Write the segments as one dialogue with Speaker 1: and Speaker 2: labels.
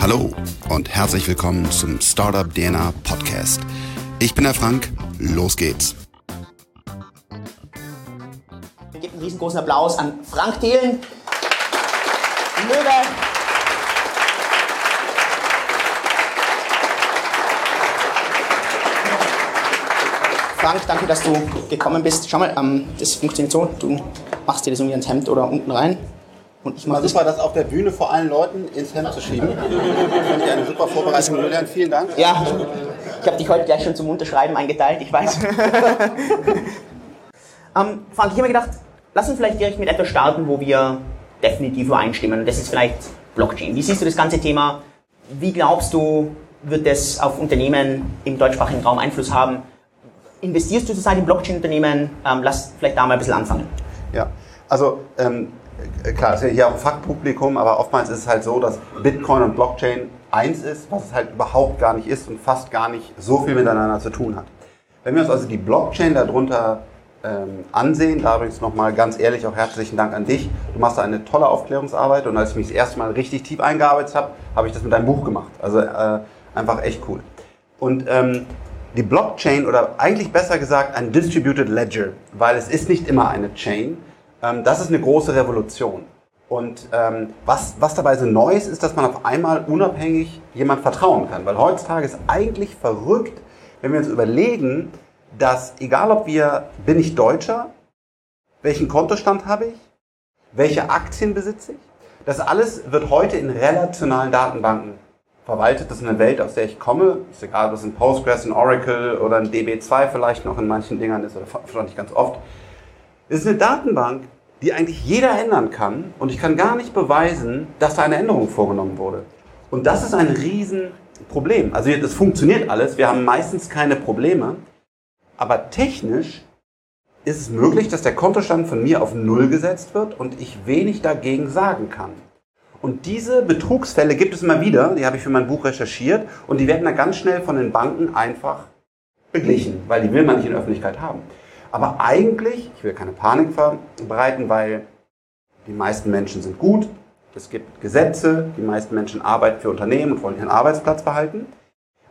Speaker 1: Hallo und herzlich willkommen zum Startup DNA Podcast. Ich bin der Frank, los geht's.
Speaker 2: Geben einen riesengroßen Applaus an Frank Thelen. Möge Frank, danke, dass du gekommen bist. Schau mal, ähm, das funktioniert so. Du machst dir das irgendwie ins Hemd oder unten rein.
Speaker 1: Und ich mache super, das auf der Bühne vor allen Leuten ins Hemd zu schieben. Finde ich eine super Vorbereitung, Julian. Vielen Dank.
Speaker 2: Ja, ich habe dich heute gleich schon zum Unterschreiben eingeteilt, ich weiß. ähm, Frank, ich habe mir gedacht, lass uns vielleicht direkt mit etwas starten, wo wir definitiv übereinstimmen. Und das ist vielleicht Blockchain. Wie siehst du das ganze Thema? Wie glaubst du, wird das auf Unternehmen im deutschsprachigen Raum Einfluss haben? investierst du zurzeit in Blockchain-Unternehmen? Ähm, lass vielleicht da mal ein bisschen anfangen.
Speaker 1: Ja, also ähm, klar, es ist ja hier auch ein Fachpublikum, aber oftmals ist es halt so, dass Bitcoin und Blockchain eins ist, was es halt überhaupt gar nicht ist und fast gar nicht so viel miteinander zu tun hat. Wenn wir uns also die Blockchain darunter ähm, ansehen, da übrigens nochmal ganz ehrlich auch herzlichen Dank an dich. Du machst da eine tolle Aufklärungsarbeit und als ich mich das erste Mal richtig tief eingearbeitet habe, habe ich das mit deinem Buch gemacht. Also äh, einfach echt cool. Und ähm, die Blockchain oder eigentlich besser gesagt ein Distributed Ledger, weil es ist nicht immer eine Chain. Ähm, das ist eine große Revolution. Und ähm, was, was dabei so neu ist, ist, dass man auf einmal unabhängig jemand vertrauen kann. Weil heutzutage ist eigentlich verrückt, wenn wir uns überlegen, dass egal ob wir, bin ich Deutscher, welchen Kontostand habe ich, welche Aktien besitze ich, das alles wird heute in relationalen Datenbanken verwaltet. Das ist eine Welt, aus der ich komme. Ist egal, ob das ein Postgres, ein Oracle oder ein DB2 vielleicht noch in manchen Dingern ist oder vielleicht nicht ganz oft. Es ist eine Datenbank, die eigentlich jeder ändern kann und ich kann gar nicht beweisen, dass da eine Änderung vorgenommen wurde. Und das ist ein Riesenproblem. Also das funktioniert alles, wir haben meistens keine Probleme, aber technisch ist es möglich, dass der Kontostand von mir auf Null gesetzt wird und ich wenig dagegen sagen kann. Und diese Betrugsfälle gibt es immer wieder, die habe ich für mein Buch recherchiert und die werden dann ganz schnell von den Banken einfach beglichen, weil die will man nicht in der Öffentlichkeit haben. Aber eigentlich, ich will keine Panik verbreiten, weil die meisten Menschen sind gut, es gibt Gesetze, die meisten Menschen arbeiten für Unternehmen und wollen ihren Arbeitsplatz behalten.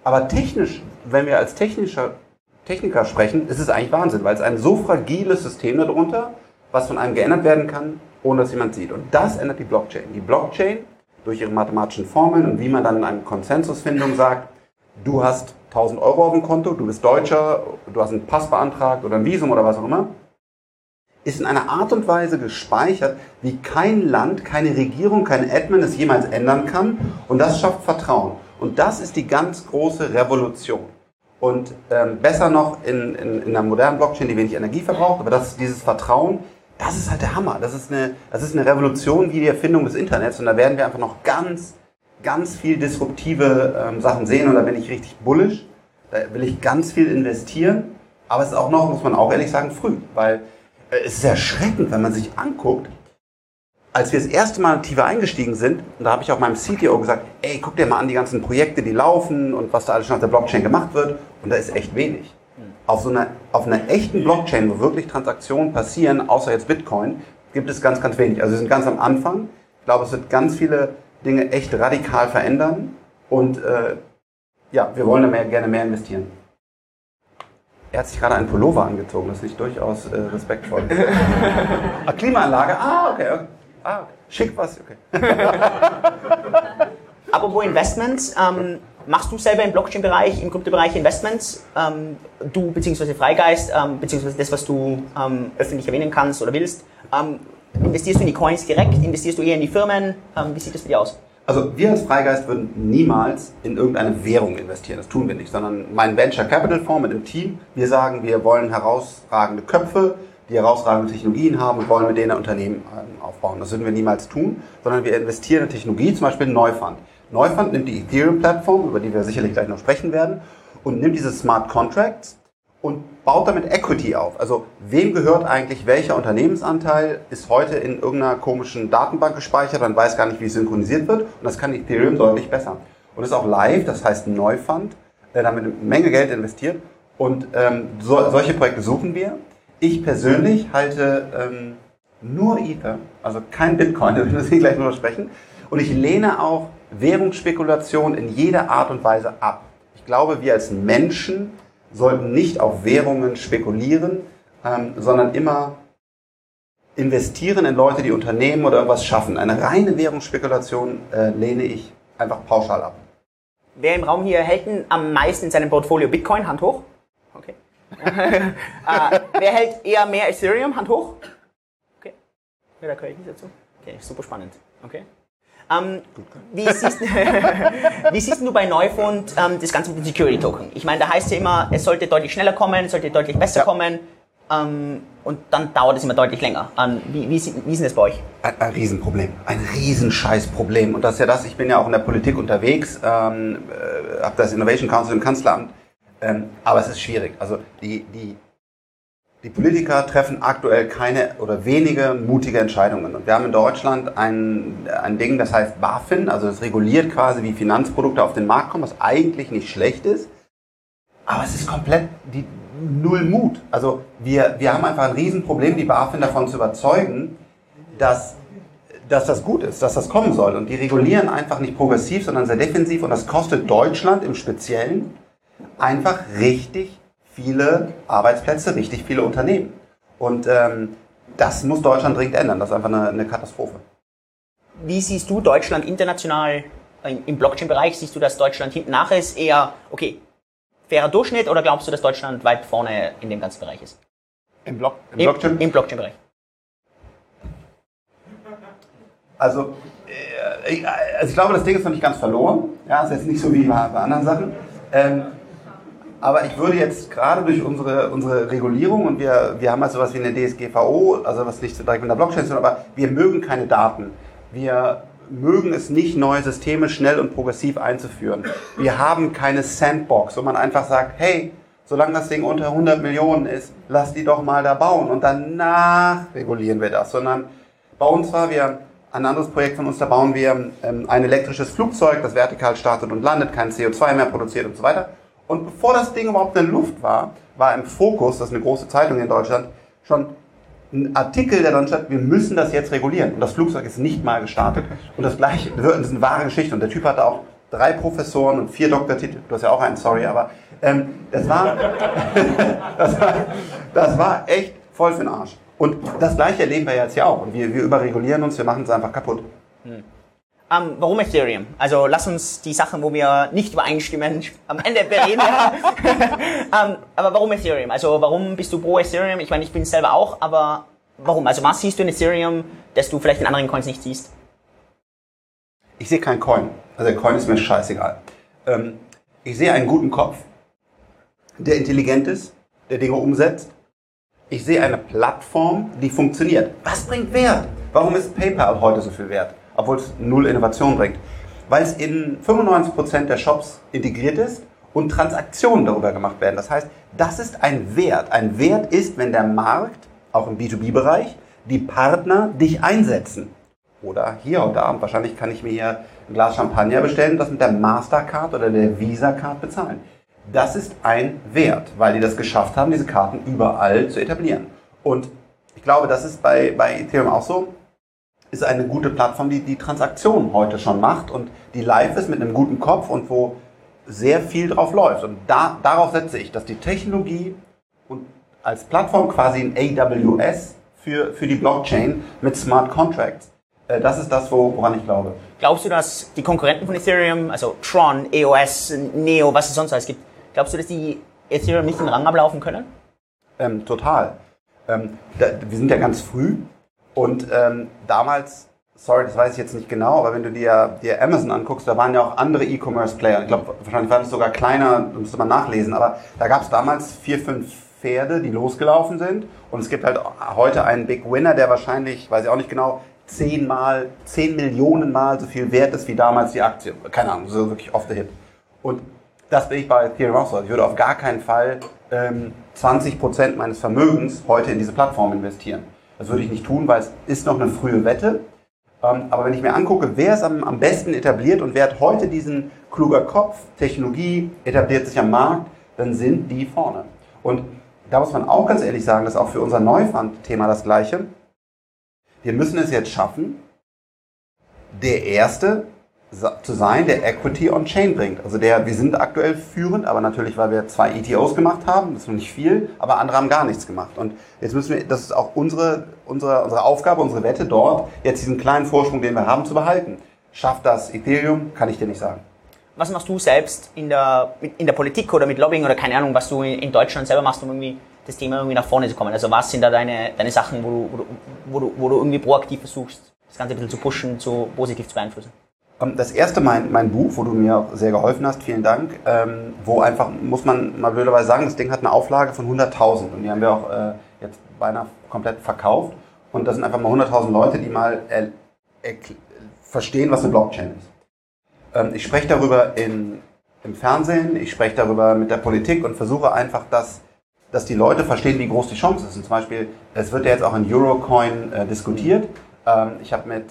Speaker 1: Aber technisch, wenn wir als technischer Techniker sprechen, ist es eigentlich Wahnsinn, weil es ein so fragiles System darunter, was von einem geändert werden kann, ohne dass jemand sieht. Und das ändert die Blockchain. Die Blockchain, durch ihre mathematischen Formeln und wie man dann in einer Konsensusfindung sagt, du hast 1000 Euro auf dem Konto, du bist Deutscher, du hast einen Pass beantragt oder ein Visum oder was auch immer, ist in einer Art und Weise gespeichert, wie kein Land, keine Regierung, kein Admin es jemals ändern kann. Und das schafft Vertrauen. Und das ist die ganz große Revolution. Und ähm, besser noch in, in, in einer modernen Blockchain, die wenig Energie verbraucht, aber das ist dieses Vertrauen, das ist halt der Hammer. Das ist eine, das ist eine Revolution wie die Erfindung des Internets. Und da werden wir einfach noch ganz, ganz viel disruptive ähm, Sachen sehen. Und da bin ich richtig bullish. Da will ich ganz viel investieren, aber es ist auch noch, muss man auch ehrlich sagen, früh, weil äh, es ist erschreckend, wenn man sich anguckt, als wir das erste Mal tiefer eingestiegen sind, und da habe ich auch meinem CTO gesagt, ey, guck dir mal an die ganzen Projekte, die laufen und was da alles schon auf der Blockchain gemacht wird, und da ist echt wenig auf so einer, auf einer echten Blockchain, wo wirklich Transaktionen passieren, außer jetzt Bitcoin, gibt es ganz, ganz wenig. Also wir sind ganz am Anfang. Ich glaube, es wird ganz viele Dinge echt radikal verändern. Und äh, ja, wir wollen da mehr, gerne mehr investieren. Er hat sich gerade einen Pullover angezogen, das ist nicht durchaus äh, respektvoll. ah, Klimaanlage, ah, okay. okay. Ah, schick was, okay.
Speaker 2: Apropos Investments, ähm, Machst du selber im Blockchain-Bereich, im Kryptobereich Investments? Ähm, du bzw. Freigeist, ähm, beziehungsweise das, was du ähm, öffentlich erwähnen kannst oder willst. Ähm, investierst du in die Coins direkt? Investierst du eher in die Firmen? Ähm, wie sieht das für dich aus?
Speaker 1: Also wir als Freigeist würden niemals in irgendeine Währung investieren. Das tun wir nicht, sondern mein Venture Capital Fonds mit dem Team, wir sagen, wir wollen herausragende Köpfe, die herausragende Technologien haben und wollen mit denen ein Unternehmen ähm, aufbauen. Das würden wir niemals tun, sondern wir investieren in Technologie, zum Beispiel in Neufund. Neufund nimmt die Ethereum-Plattform, über die wir sicherlich gleich noch sprechen werden, und nimmt diese Smart Contracts und baut damit Equity auf. Also wem gehört eigentlich welcher Unternehmensanteil, ist heute in irgendeiner komischen Datenbank gespeichert, man weiß gar nicht, wie es synchronisiert wird und das kann Ethereum deutlich besser. Und ist auch live, das heißt Neufund, der damit eine Menge Geld investiert und ähm, so, solche Projekte suchen wir. Ich persönlich halte ähm, nur Ether, also kein Bitcoin, da müssen wir gleich drüber sprechen. Und ich lehne auch Währungsspekulation in jeder Art und Weise ab. Ich glaube, wir als Menschen sollten nicht auf Währungen spekulieren, ähm, sondern immer investieren in Leute, die Unternehmen oder irgendwas schaffen. Eine reine Währungsspekulation äh, lehne ich einfach pauschal ab.
Speaker 2: Wer im Raum hier hält denn am meisten in seinem Portfolio Bitcoin? Hand hoch. Okay. äh, wer hält eher mehr Ethereum? Hand hoch. Okay. Ja, da gehöre ich nicht dazu. Okay, super spannend. Okay. Ähm, wie, siehst, wie, siehst, du bei Neufund ähm, das Ganze mit den Security Token? Ich meine, da heißt ja immer, es sollte deutlich schneller kommen, es sollte deutlich besser ja. kommen. Ähm, und dann dauert es immer deutlich länger. Ähm, wie, wie, wie ist denn das bei euch?
Speaker 1: Ein, ein Riesenproblem, ein Riesenscheißproblem. Und das ist ja das, ich bin ja auch in der Politik unterwegs, ähm, äh, habe das Innovation Council im Kanzleramt, ähm, aber es ist schwierig. Also die, die, die Politiker treffen aktuell keine oder wenige mutige Entscheidungen. Und wir haben in Deutschland ein, ein Ding, das heißt BaFin, also das reguliert quasi, wie Finanzprodukte auf den Markt kommen, was eigentlich nicht schlecht ist. Aber es ist komplett, die, null Mut. Also wir, wir haben einfach ein Riesenproblem, die BaFin davon zu überzeugen, dass, dass das gut ist, dass das kommen soll. Und die regulieren einfach nicht progressiv, sondern sehr defensiv. Und das kostet Deutschland im Speziellen einfach richtig viele Arbeitsplätze, richtig viele Unternehmen. Und ähm, das muss Deutschland dringend ändern. Das ist einfach eine, eine Katastrophe.
Speaker 2: Wie siehst du Deutschland international im Blockchain-Bereich? Siehst du, dass Deutschland hinten nach ist? Eher, okay, fairer Durchschnitt oder glaubst du, dass Deutschland weit vorne in dem ganzen Bereich ist?
Speaker 1: Im, Block,
Speaker 2: im, Blockchain? Im Blockchain-Bereich.
Speaker 1: Also, äh, ich, also ich glaube, das Ding ist noch nicht ganz verloren. Ja, ist jetzt nicht so wie bei, bei anderen Sachen. Ähm, aber ich würde jetzt gerade durch unsere, unsere Regulierung und wir, wir haben halt sowas wie eine DSGVO, also was nicht so direkt mit der Blockchain zu tun, aber wir mögen keine Daten. Wir mögen es nicht, neue Systeme schnell und progressiv einzuführen. Wir haben keine Sandbox, wo man einfach sagt, hey, solange das Ding unter 100 Millionen ist, lass die doch mal da bauen und danach regulieren wir das. Sondern bei uns war wir ein anderes Projekt von uns, da bauen wir ähm, ein elektrisches Flugzeug, das vertikal startet und landet, kein CO2 mehr produziert und so weiter. Und bevor das Ding überhaupt in der Luft war, war im Fokus, das ist eine große Zeitung in Deutschland, schon ein Artikel, der dann stand, wir müssen das jetzt regulieren. Und das Flugzeug ist nicht mal gestartet. Und das gleiche, das ist eine wahre Geschichte. Und der Typ hatte auch drei Professoren und vier Doktortitel. Du hast ja auch einen, sorry, aber ähm, das, war, das, war, das war echt voll für den Arsch. Und das gleiche erleben wir jetzt ja auch. Und wir, wir überregulieren uns, wir machen es einfach kaputt. Hm.
Speaker 2: Um, ähm, warum Ethereum? Also lass uns die Sachen, wo wir nicht übereinstimmen, am Ende bereden. um, ähm, aber warum Ethereum? Also warum bist du pro Ethereum? Ich meine, ich bin es selber auch, aber warum? Also was siehst du in Ethereum, das du vielleicht in anderen Coins nicht siehst?
Speaker 1: Ich sehe keinen Coin. Also der Coin ist mir scheißegal. Ähm, ich sehe einen guten Kopf, der intelligent ist, der Dinge umsetzt. Ich sehe eine Plattform, die funktioniert. Was bringt Wert? Warum ist PayPal heute so viel wert? Obwohl es null Innovation bringt. Weil es in 95% der Shops integriert ist und Transaktionen darüber gemacht werden. Das heißt, das ist ein Wert. Ein Wert ist, wenn der Markt, auch im B2B-Bereich, die Partner dich einsetzen. Oder hier und da, wahrscheinlich kann ich mir hier ein Glas Champagner bestellen und das mit der Mastercard oder der Visa-Card bezahlen. Das ist ein Wert, weil die das geschafft haben, diese Karten überall zu etablieren. Und ich glaube, das ist bei, bei Ethereum auch so ist eine gute Plattform, die die Transaktion heute schon macht und die live ist mit einem guten Kopf und wo sehr viel drauf läuft. Und da, darauf setze ich, dass die Technologie und als Plattform quasi ein AWS für, für die Blockchain mit Smart Contracts, äh, das ist das, woran ich glaube.
Speaker 2: Glaubst du, dass die Konkurrenten von Ethereum, also Tron, EOS, Neo, was es sonst alles gibt, glaubst du, dass die Ethereum nicht den Rang ablaufen können?
Speaker 1: Ähm, total. Ähm, da, wir sind ja ganz früh und ähm, damals, sorry, das weiß ich jetzt nicht genau, aber wenn du dir, dir Amazon anguckst, da waren ja auch andere E-Commerce-Player. Ich glaube, wahrscheinlich war das sogar kleiner, da müsste man nachlesen, aber da gab es damals vier, fünf Pferde, die losgelaufen sind. Und es gibt halt heute einen Big Winner, der wahrscheinlich, weiß ich auch nicht genau, zehnmal, zehn Millionen Mal so viel wert ist wie damals die Aktie. Keine Ahnung, so wirklich off the hit. Und das bin ich bei Ethereum auch so. Ich würde auf gar keinen Fall ähm, 20% meines Vermögens heute in diese Plattform investieren. Das würde ich nicht tun, weil es ist noch eine frühe Wette. Ähm, aber wenn ich mir angucke, wer ist am, besten etabliert und wer hat heute diesen kluger Kopf, Technologie, etabliert sich am Markt, dann sind die vorne. Und da muss man auch ganz ehrlich sagen, das ist auch für unser Neufund-Thema das Gleiche. Wir müssen es jetzt schaffen, der Erste zu sein, der Equity on Chain bringt. Also der, wir sind aktuell führend, aber natürlich, weil wir zwei ETOs gemacht haben, das ist noch nicht viel, aber andere haben gar nichts gemacht. Und jetzt müssen wir, das ist auch unsere, unsere, unsere Aufgabe, unsere Wette dort, jetzt diesen kleinen Vorsprung, den wir haben, zu behalten. Schafft das Ethereum? Kann ich dir nicht sagen.
Speaker 2: Was machst du selbst in der, in der Politik oder mit Lobbying oder keine Ahnung, was du in Deutschland selber machst, um irgendwie das Thema irgendwie nach vorne zu kommen? Also was sind da deine, deine Sachen, wo du, wo, du, wo, du, irgendwie proaktiv versuchst, das Ganze ein bisschen zu pushen, zu positiv zu beeinflussen?
Speaker 1: Ähm, das erste, mein, mein Buch, wo du mir sehr geholfen hast, vielen Dank, ähm, wo einfach, muss man mal blöderweise sagen, das Ding hat eine Auflage von 100.000 und die haben wir auch äh, jetzt beinahe komplett verkauft. Und das sind einfach mal 100.000 Leute, die mal äh, verstehen, was eine Blockchain ist. Ähm, ich spreche darüber in, im Fernsehen, ich spreche darüber mit der Politik und versuche einfach, dass, dass die Leute verstehen, wie groß die Chance ist. Und zum Beispiel, es wird ja jetzt auch in Eurocoin äh, diskutiert. Ähm, ich habe mit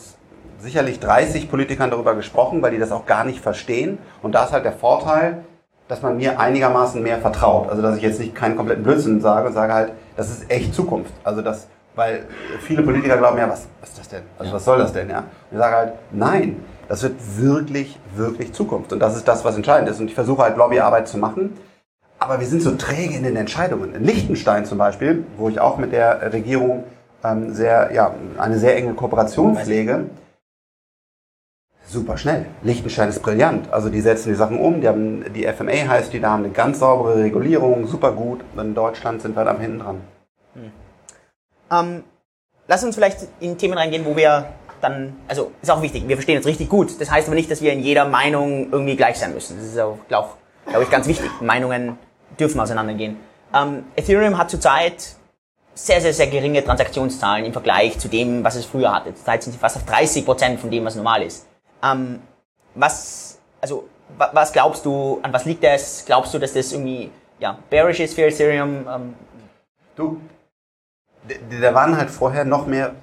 Speaker 1: sicherlich 30 Politikern darüber gesprochen, weil die das auch gar nicht verstehen. Und da ist halt der Vorteil, dass man mir einigermaßen mehr vertraut. Also dass ich jetzt nicht keinen kompletten Blödsinn sage und sage halt, das ist echt Zukunft. Also das, weil viele Politiker glauben, ja, was, was ist das denn? Also was soll das denn? Ja? Und ich sage halt, nein, das wird wirklich, wirklich Zukunft. Und das ist das, was entscheidend ist. Und ich versuche halt Lobbyarbeit zu machen. Aber wir sind so träge in den Entscheidungen. In Liechtenstein zum Beispiel, wo ich auch mit der Regierung ähm, sehr, ja, eine sehr enge Kooperation pflege, super schnell. Liechtenstein ist brillant. Also die setzen die Sachen um, die haben die FMA heißt, die da haben eine ganz saubere Regulierung, super gut. In Deutschland sind wir da hinten dran. Hm.
Speaker 2: Ähm, lass uns vielleicht in Themen reingehen, wo wir dann, also ist auch wichtig, wir verstehen jetzt richtig gut. Das heißt aber nicht, dass wir in jeder Meinung irgendwie gleich sein müssen. Das ist auch, glaube glaub ich, ganz wichtig. Meinungen dürfen auseinandergehen. Ähm, Ethereum hat zurzeit sehr, sehr, sehr geringe Transaktionszahlen im Vergleich zu dem, was es früher hatte. Zurzeit sind sie fast auf 30 Prozent von dem, was normal ist. Ähm, was, also, was glaubst du, an was liegt das? Glaubst du, dass das irgendwie, ja, bearish ist für Ethereum? Ähm,
Speaker 1: du, da waren halt vorher noch mehr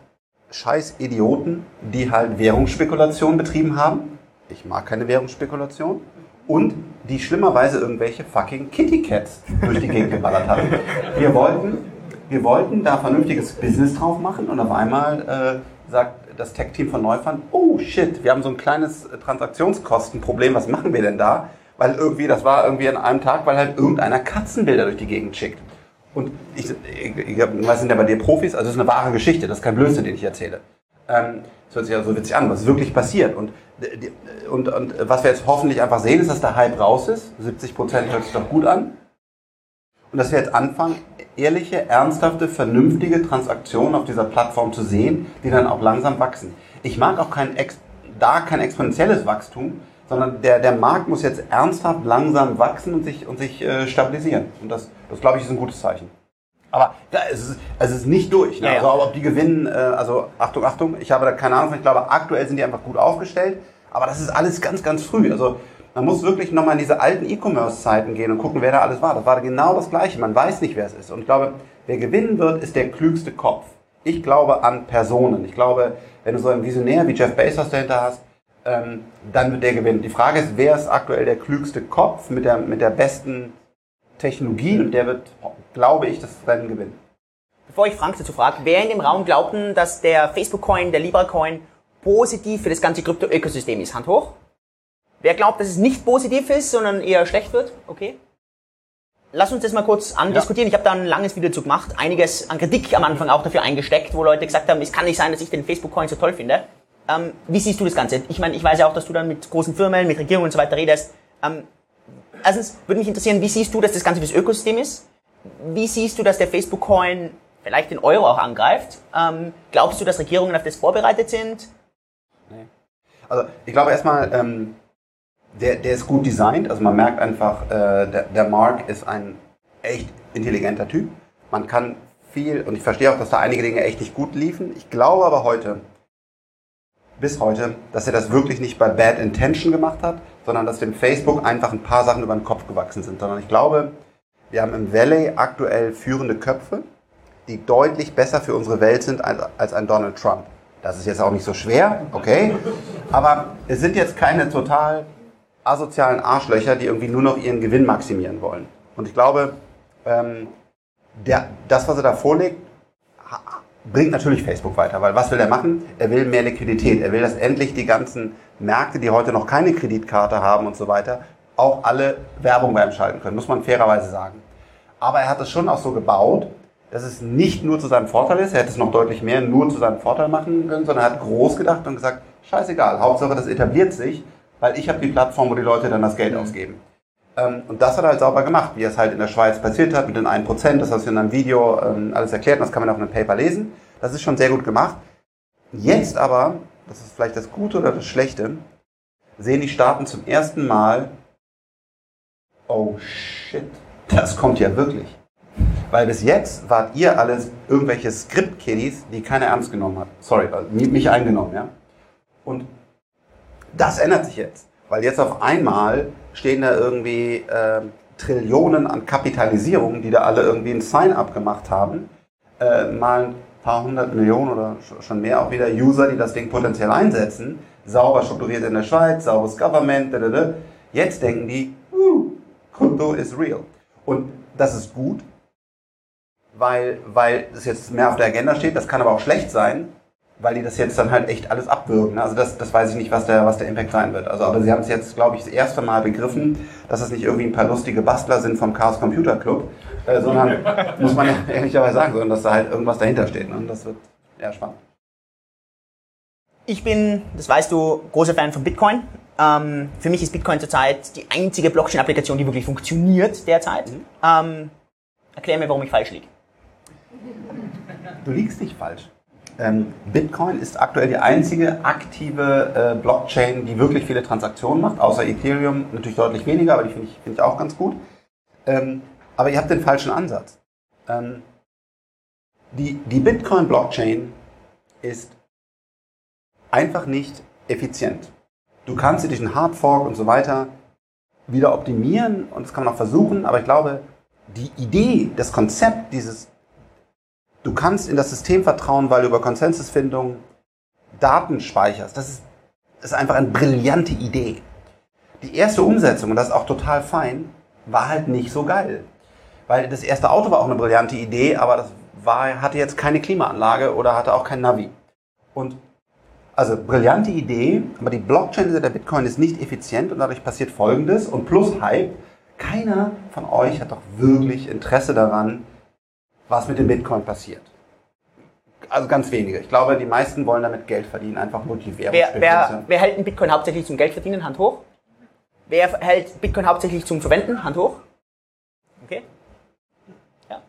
Speaker 1: scheiß Idioten, die halt Währungsspekulation betrieben haben. Ich mag keine Währungsspekulation. Und die schlimmerweise irgendwelche fucking Kitty Cats durch die Gegend geballert haben. Wir wollten, wir wollten da vernünftiges Business drauf machen und auf einmal äh, sagt das Tech-Team von Neufund, oh shit, wir haben so ein kleines Transaktionskostenproblem, was machen wir denn da? Weil irgendwie, das war irgendwie an einem Tag, weil halt irgendeiner Katzenbilder durch die Gegend schickt. Und ich, ich, ich was sind ja bei dir Profis? Also es ist eine wahre Geschichte, das ist kein Blödsinn, den ich erzähle. Ähm, das hört sich ja so witzig an, was ist wirklich passiert. Und, und, und was wir jetzt hoffentlich einfach sehen, ist, dass der Hype raus ist. 70 Prozent hört sich doch gut an. Und dass wir jetzt anfangen, ehrliche, ernsthafte, vernünftige Transaktionen auf dieser Plattform zu sehen, die dann auch langsam wachsen. Ich mag auch kein, da kein exponentielles Wachstum, sondern der, der Markt muss jetzt ernsthaft langsam wachsen und sich, und sich äh, stabilisieren. Und das, das glaube ich, ist ein gutes Zeichen. Aber ja, es, ist, es ist nicht durch. Ne? Ja, ja. Also ob die gewinnen, äh, also Achtung, Achtung, ich habe da keine Ahnung, ich glaube, aktuell sind die einfach gut aufgestellt. Aber das ist alles ganz, ganz früh. Also man muss wirklich nochmal in diese alten E-Commerce-Zeiten gehen und gucken, wer da alles war. Das war genau das Gleiche. Man weiß nicht, wer es ist. Und ich glaube, wer gewinnen wird, ist der klügste Kopf. Ich glaube an Personen. Ich glaube, wenn du so einen Visionär wie Jeff Bezos dahinter hast, ähm, dann wird der gewinnen. Die Frage ist, wer ist aktuell der klügste Kopf mit der, mit der besten Technologie und der wird, glaube ich, das Rennen gewinnen.
Speaker 2: Bevor ich Frank dazu frage, wer in dem Raum glaubten, dass der Facebook-Coin, der Libra-Coin positiv für das ganze Krypto-Ökosystem ist? Hand hoch. Wer glaubt, dass es nicht positiv ist, sondern eher schlecht wird? Okay. Lass uns das mal kurz andiskutieren. Ja. Ich habe da ein langes Video zu gemacht, einiges an Kritik am Anfang auch dafür eingesteckt, wo Leute gesagt haben, es kann nicht sein, dass ich den Facebook-Coin so toll finde. Ähm, wie siehst du das Ganze? Ich meine, ich weiß ja auch, dass du dann mit großen Firmen, mit Regierungen und so weiter redest. Ähm, erstens würde mich interessieren, wie siehst du, dass das Ganze fürs Ökosystem ist? Wie siehst du, dass der Facebook-Coin vielleicht den Euro auch angreift? Ähm, glaubst du, dass Regierungen auf das vorbereitet sind?
Speaker 1: Nee. Also ich glaube erstmal, ähm, der, der ist gut designt. Also man merkt einfach, äh, der, der Mark ist ein echt intelligenter Typ. Man kann viel, und ich verstehe auch, dass da einige Dinge echt nicht gut liefen. Ich glaube aber heute, bis heute, dass er das wirklich nicht bei Bad Intention gemacht hat, sondern dass dem Facebook einfach ein paar Sachen über den Kopf gewachsen sind. Sondern ich glaube, wir haben im Valley aktuell führende Köpfe, die deutlich besser für unsere Welt sind als, als ein Donald Trump. Das ist jetzt auch nicht so schwer, okay? Aber es sind jetzt keine total asozialen Arschlöcher, die irgendwie nur noch ihren Gewinn maximieren wollen. Und ich glaube, ähm, der, das, was er da vorlegt, bringt natürlich Facebook weiter, weil was will er machen? Er will mehr Liquidität. Er will, dass endlich die ganzen Märkte, die heute noch keine Kreditkarte haben und so weiter, auch alle Werbung bei ihm schalten können, muss man fairerweise sagen. Aber er hat es schon auch so gebaut, dass es nicht nur zu seinem Vorteil ist, er hätte es noch deutlich mehr nur zu seinem Vorteil machen können, sondern er hat groß gedacht und gesagt, scheißegal, Hauptsache das etabliert sich, weil ich habe die Plattform, wo die Leute dann das Geld ausgeben. Ähm, und das hat er halt sauber gemacht, wie es halt in der Schweiz passiert hat mit den 1%, das hast du in einem Video ähm, alles erklärt, das kann man auch in einem Paper lesen. Das ist schon sehr gut gemacht. Jetzt aber, das ist vielleicht das Gute oder das Schlechte, sehen die Staaten zum ersten Mal, oh shit, das kommt ja wirklich. Weil bis jetzt wart ihr alles irgendwelche Script-Kiddies, die keiner ernst genommen hat. Sorry, also mich eingenommen, ja. Und das ändert sich jetzt. Weil jetzt auf einmal stehen da irgendwie äh, Trillionen an Kapitalisierung, die da alle irgendwie ein Sign-up gemacht haben. Äh, mal ein paar hundert Millionen oder schon mehr auch wieder User, die das Ding potenziell einsetzen. Sauber strukturiert in der Schweiz, sauberes Government. Da, Jetzt denken die, uh, Krypto is real. Und das ist gut, weil, weil es jetzt mehr auf der Agenda steht. Das kann aber auch schlecht sein, weil die das jetzt dann halt echt alles abwürgen. Also das, das weiß ich nicht, was der, was der Impact sein wird. Also, aber sie haben es jetzt, glaube ich, das erste Mal begriffen, dass es nicht irgendwie ein paar lustige Bastler sind vom Chaos Computer Club, äh, sondern, muss man ja ehrlicherweise sagen, sondern dass da halt irgendwas dahinter steht. Ne? Und das wird eher spannend.
Speaker 2: Ich bin, das weißt du, großer Fan von Bitcoin. Ähm, für mich ist Bitcoin zurzeit die einzige Blockchain-Applikation, die wirklich funktioniert derzeit. Mhm. Ähm, erklär mir, warum ich falsch liege.
Speaker 1: Du liegst nicht falsch. Ähm, Bitcoin ist aktuell die einzige aktive äh, Blockchain, die wirklich viele Transaktionen macht, außer Ethereum natürlich deutlich weniger, aber die finde ich, find ich auch ganz gut. Ähm, aber ihr habt den falschen Ansatz. Ähm, die die Bitcoin-Blockchain ist einfach nicht effizient. Du kannst sie durch einen Hardfork und so weiter wieder optimieren und das kann man auch versuchen, aber ich glaube, die Idee, das Konzept dieses Du kannst in das System vertrauen, weil du über Konsensusfindung Daten speicherst. Das ist, ist einfach eine brillante Idee. Die erste Umsetzung, und das ist auch total fein, war halt nicht so geil. Weil das erste Auto war auch eine brillante Idee, aber das war, hatte jetzt keine Klimaanlage oder hatte auch kein Navi. Und also brillante Idee, aber die Blockchain der Bitcoin ist nicht effizient und dadurch passiert Folgendes und plus Hype. Keiner von euch hat doch wirklich Interesse daran, was mit dem Bitcoin passiert. Also ganz wenige. Ich glaube, die meisten wollen damit Geld verdienen, einfach nur die
Speaker 2: Währung. Wer, wer, wer hält den Bitcoin hauptsächlich zum Geld verdienen? Hand hoch. Wer hält Bitcoin hauptsächlich zum Verwenden? Hand hoch. Okay.
Speaker 1: Ja.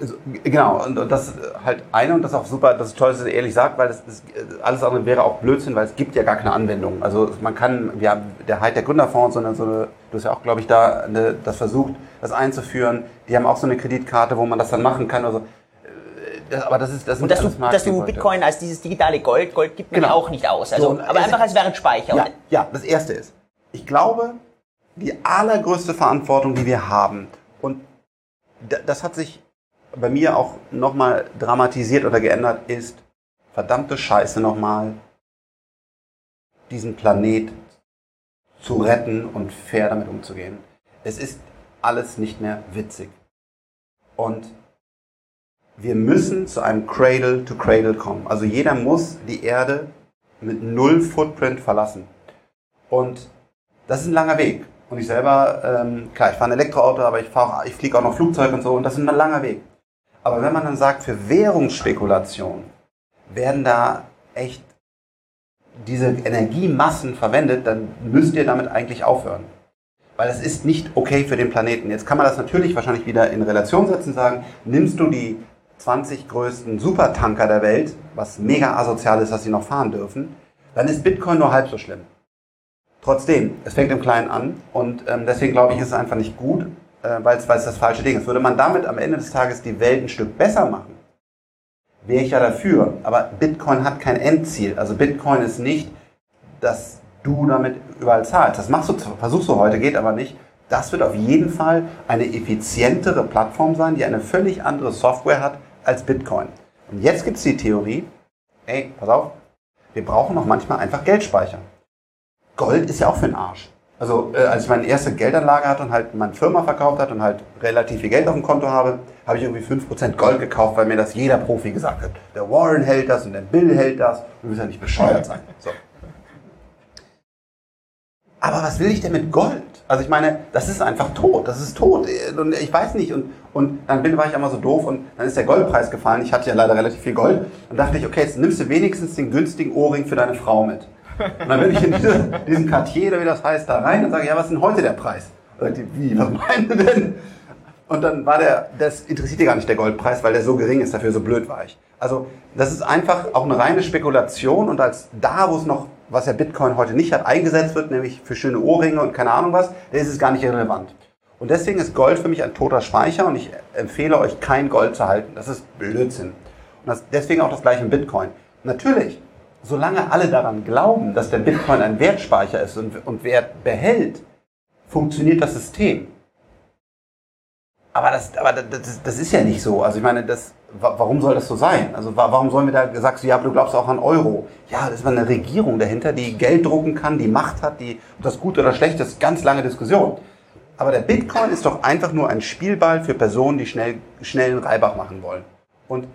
Speaker 1: Also, genau, und, und, das halt eine und das ist auch super, das ist toll, dass ihr ehrlich sagt, weil das, das, alles andere wäre auch Blödsinn, weil es gibt ja gar keine Anwendung. Also man kann, wir haben der der Gründerfonds, sondern so eine, du hast ja auch, glaube ich, da eine, das versucht, das einzuführen. Die haben auch so eine Kreditkarte, wo man das dann machen kann. Also,
Speaker 2: das, aber das ist das Und dass du, dass du Bitcoin als dieses digitale Gold, Gold gibt man genau. auch nicht aus. Also, so, aber einfach als Wertspeicher.
Speaker 1: Ja, ja, das erste ist, ich glaube, die allergrößte Verantwortung, die wir haben, und das hat sich bei mir auch nochmal dramatisiert oder geändert, ist verdammte Scheiße nochmal, diesen Planet zu retten und fair damit umzugehen. Es ist alles nicht mehr witzig. Und wir müssen zu einem Cradle to Cradle kommen. Also jeder muss die Erde mit null Footprint verlassen. Und das ist ein langer Weg. Und ich selber, ähm, klar, ich fahre ein Elektroauto, aber ich, fahr, ich fliege auch noch Flugzeug und so. Und das ist ein langer Weg. Aber wenn man dann sagt, für Währungsspekulation werden da echt diese Energiemassen verwendet, dann müsst ihr damit eigentlich aufhören. Weil es ist nicht okay für den Planeten. Jetzt kann man das natürlich wahrscheinlich wieder in Relation setzen und sagen, nimmst du die 20 größten Supertanker der Welt, was mega asozial ist, dass sie noch fahren dürfen, dann ist Bitcoin nur halb so schlimm. Trotzdem, es fängt im Kleinen an und ähm, deswegen glaube ich, ist es einfach nicht gut, weil es das falsche Ding ist. Würde man damit am Ende des Tages die Welt ein Stück besser machen, wäre ich ja dafür. Aber Bitcoin hat kein Endziel. Also Bitcoin ist nicht, dass du damit überall zahlst. Das machst du, versuchst du heute, geht aber nicht. Das wird auf jeden Fall eine effizientere Plattform sein, die eine völlig andere Software hat als Bitcoin. Und jetzt gibt es die Theorie, ey, pass auf, wir brauchen noch manchmal einfach Geldspeicher. Gold ist ja auch für den Arsch. Also äh, als ich meine erste Geldanlage hatte und halt meine Firma verkauft hat und halt relativ viel Geld auf dem Konto habe, habe ich irgendwie 5% Gold gekauft, weil mir das jeder Profi gesagt hat. Der Warren hält das und der Bill hält das. Du willst ja nicht bescheuert sein. So. Aber was will ich denn mit Gold? Also ich meine, das ist einfach tot. Das ist tot. Und ich weiß nicht. Und, und dann bin, war ich einmal so doof und dann ist der Goldpreis gefallen. Ich hatte ja leider relativ viel Gold. Und dachte ich, okay, jetzt nimmst du wenigstens den günstigen Ohrring für deine Frau mit. Und dann bin ich in diese, diesen Cartier, oder wie das heißt, da rein und sage, ja, was ist denn heute der Preis? Und die, wie, was meinen Sie denn? Und dann war der, das interessiert dir gar nicht der Goldpreis, weil der so gering ist, dafür so blöd war ich. Also das ist einfach auch eine reine Spekulation und als da, wo es noch, was ja Bitcoin heute nicht hat, eingesetzt wird, nämlich für schöne Ohrringe und keine Ahnung was, da ist es gar nicht irrelevant. Und deswegen ist Gold für mich ein toter Speicher und ich empfehle euch kein Gold zu halten. Das ist Blödsinn. Und das, deswegen auch das gleiche im Bitcoin. Natürlich, solange alle daran glauben, dass der Bitcoin ein Wertspeicher ist und, und Wert behält, funktioniert das System. Aber, das, aber das, das ist ja nicht so. Also ich meine, das, warum soll das so sein? Also warum sollen wir da gesagt, ja, aber du glaubst auch an Euro? Ja, das ist eine Regierung dahinter, die Geld drucken kann, die Macht hat, die das gut oder schlecht ist, ganz lange Diskussion. Aber der Bitcoin ist doch einfach nur ein Spielball für Personen, die schnell, schnell einen Reibach machen wollen. Und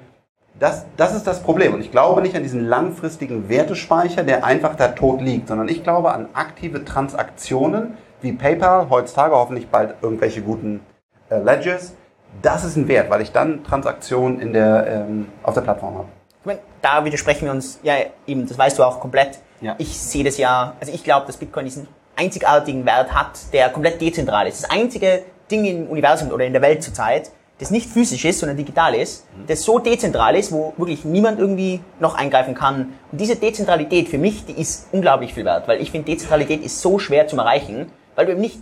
Speaker 1: das, das ist das Problem. Und ich glaube nicht an diesen langfristigen Wertespeicher, der einfach da tot liegt, sondern ich glaube an aktive Transaktionen wie PayPal, heutzutage hoffentlich bald irgendwelche guten äh, Ledgers. Das ist ein Wert, weil ich dann Transaktionen in der, ähm, auf der Plattform habe.
Speaker 2: Ich meine, da widersprechen wir uns, ja eben, das weißt du auch komplett. Ja. Ich sehe das ja, also ich glaube, dass Bitcoin diesen einzigartigen Wert hat, der komplett dezentral ist. Das einzige Ding im Universum oder in der Welt zurzeit, das nicht physisch ist, sondern digital ist, mhm. das so dezentral ist, wo wirklich niemand irgendwie noch eingreifen kann. Und diese Dezentralität für mich, die ist unglaublich viel wert, weil ich finde, Dezentralität ist so schwer zu erreichen, weil du eben nicht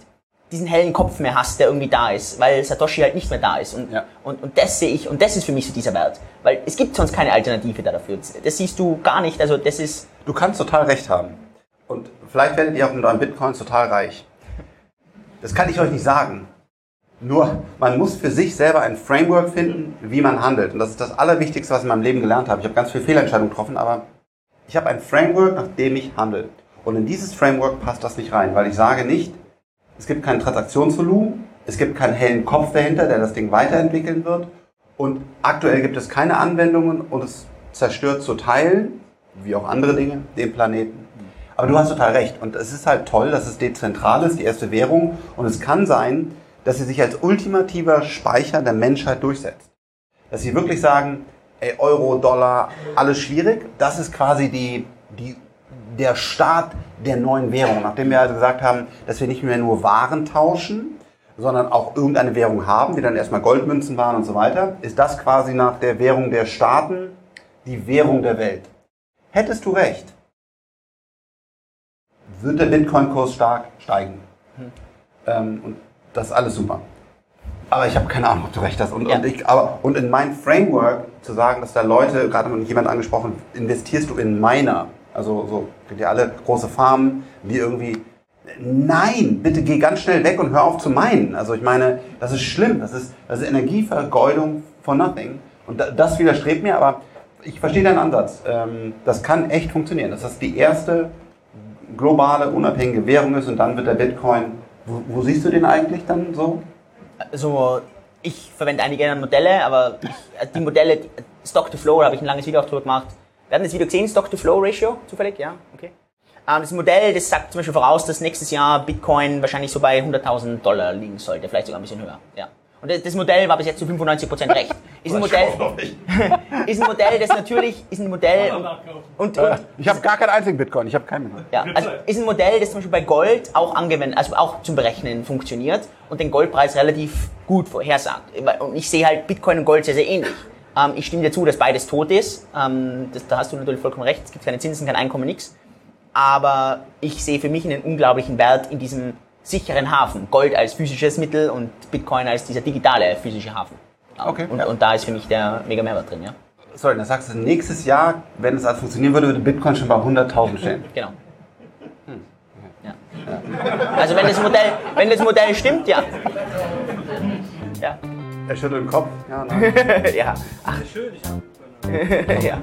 Speaker 2: diesen hellen Kopf mehr hast, der irgendwie da ist, weil Satoshi halt nicht mehr da ist. Und, ja. und, und das sehe ich, und das ist für mich so dieser Wert. Weil es gibt sonst keine Alternative da dafür. Das siehst du gar nicht, also das ist...
Speaker 1: Du kannst total recht haben. Und vielleicht werdet ihr auch mit euren Bitcoins total reich. Das kann ich euch nicht sagen. Nur, man muss für sich selber ein Framework finden, wie man handelt. Und das ist das Allerwichtigste, was ich in meinem Leben gelernt habe. Ich habe ganz viele Fehlentscheidungen getroffen, aber ich habe ein Framework, nach dem ich handle. Und in dieses Framework passt das nicht rein, weil ich sage nicht, es gibt kein Transaktionsvolumen, es gibt keinen hellen Kopf dahinter, der das Ding weiterentwickeln wird. Und aktuell gibt es keine Anwendungen und es zerstört zu Teilen, wie auch andere Dinge, den Planeten. Aber du hast total recht. Und es ist halt toll, dass es dezentral ist, die erste Währung. Und es kann sein, dass sie sich als ultimativer Speicher der Menschheit durchsetzt. Dass sie wirklich sagen, ey, Euro, Dollar, alles schwierig. Das ist quasi die, die, der Start der neuen Währung. Nachdem wir also gesagt haben, dass wir nicht mehr nur Waren tauschen, sondern auch irgendeine Währung haben, die dann erstmal Goldmünzen waren und so weiter, ist das quasi nach der Währung der Staaten die Währung der Welt. Hättest du recht, wird der Bitcoin-Kurs stark steigen. Hm. Ähm, und das ist alles super. Aber ich habe keine Ahnung, ob du recht hast. Und, ja. und, ich, aber, und in mein Framework zu sagen, dass da Leute, gerade hat jemand angesprochen, investierst du in Miner. Also so, kennt ihr alle große Farmen, die irgendwie. Nein, bitte geh ganz schnell weg und hör auf zu meinen. Also ich meine, das ist schlimm. Das ist, das ist Energievergeudung for nothing. Und das widerstrebt mir, aber ich verstehe deinen Ansatz. Ähm, das kann echt funktionieren. Dass das die erste globale, unabhängige Währung ist und dann wird der Bitcoin wo, wo, siehst du den eigentlich dann so?
Speaker 2: Also ich verwende einige Modelle, aber ich, äh, die Modelle, Stock to Flow, da habe ich ein langes Video auch drüber gemacht. Wir hatten das Video gesehen, Stock to Flow Ratio, zufällig, ja, okay. Ähm, das Modell, das sagt zum Beispiel voraus, dass nächstes Jahr Bitcoin wahrscheinlich so bei 100.000 Dollar liegen sollte, vielleicht sogar ein bisschen höher, ja. Und das Modell war bis jetzt zu 95% recht. Ist ein Modell, ist ein Modell, das natürlich, ist ein Modell,
Speaker 1: und, und ich habe gar keinen einzigen Bitcoin, ich habe keinen Bitcoin.
Speaker 2: Ja, also ist ein Modell, das zum Beispiel bei Gold auch angewendet, also auch zum Berechnen funktioniert und den Goldpreis relativ gut vorhersagt. Und ich sehe halt Bitcoin und Gold sehr, sehr ähnlich. Ähm, ich stimme dir zu, dass beides tot ist. Ähm, das, da hast du natürlich vollkommen recht. Es gibt keine Zinsen, kein Einkommen, nichts. Aber ich sehe für mich einen unglaublichen Wert in diesem sicheren Hafen. Gold als physisches Mittel und Bitcoin als dieser digitale physische Hafen. Okay. Und, und da ist für mich der mega Mehrwert drin, ja.
Speaker 1: Sorry, dann sagst du, nächstes Jahr, wenn es alles funktionieren würde, würde Bitcoin schon bei 100.000 stehen.
Speaker 2: Genau. Hm. Ja. ja. Also wenn das Modell, wenn das Modell stimmt, ja.
Speaker 1: Ja. Er schüttelt den Kopf. Ja,
Speaker 2: ja. Ach. Schön, ich ja.